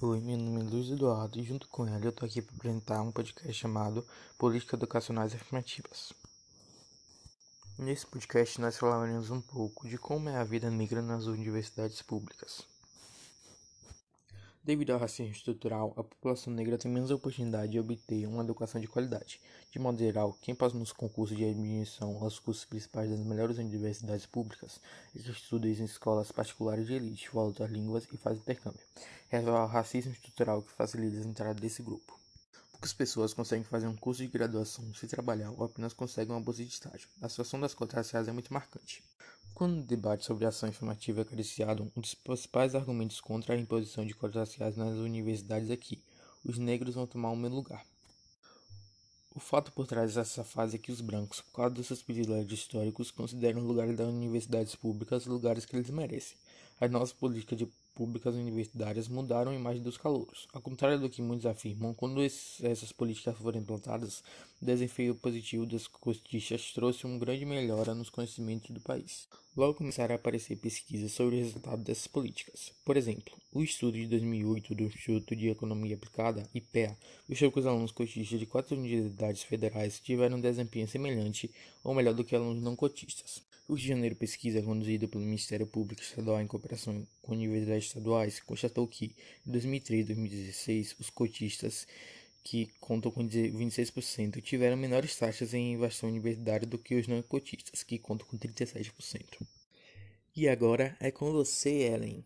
Oi, meu nome é Luiz Eduardo e junto com ela eu tô aqui para apresentar um podcast chamado Políticas Educacionais Afirmativas. Nesse podcast nós falaremos um pouco de como é a vida negra nas universidades públicas. Devido ao racismo estrutural, a população negra tem menos oportunidade de obter uma educação de qualidade. De modo geral, quem passa nos concursos de admissão aos cursos principais das melhores universidades públicas é que estuda em escolas particulares de elite, volta línguas e faz intercâmbio. Revela o racismo estrutural que facilita a entrada desse grupo. Poucas pessoas conseguem fazer um curso de graduação se trabalhar ou apenas conseguem uma bolsa de estágio. A situação das cotas raciais é muito marcante. Quando o debate sobre a ação informativa é acariciado, um dos principais argumentos contra a imposição de cotas raciais nas universidades é que os negros vão tomar o meu lugar. O fato por trás dessa fase é que os brancos, por causa dos seus privilégios históricos, consideram lugares das universidades públicas lugares que eles merecem. As nossas políticas públicas universitárias mudaram a imagem dos calouros. Ao contrário do que muitos afirmam, quando essas políticas foram implantadas, o desempenho positivo das cotistas trouxe uma grande melhora nos conhecimentos do país. Logo começaram a aparecer pesquisas sobre o resultado dessas políticas. Por exemplo, o estudo de 2008 do Instituto de Economia Aplicada, IPEA, mostrou que os alunos cotistas de quatro universidades federais tiveram um desempenho semelhante ou melhor do que alunos não cotistas. O Rio de Janeiro Pesquisa, conduzida pelo Ministério Público Estadual em cooperação com universidades estaduais, constatou que, em 2003 e 2016, os cotistas, que contam com 26%, tiveram menores taxas em inversão universitária do que os não cotistas, que contam com 37%. E agora é com você, Ellen.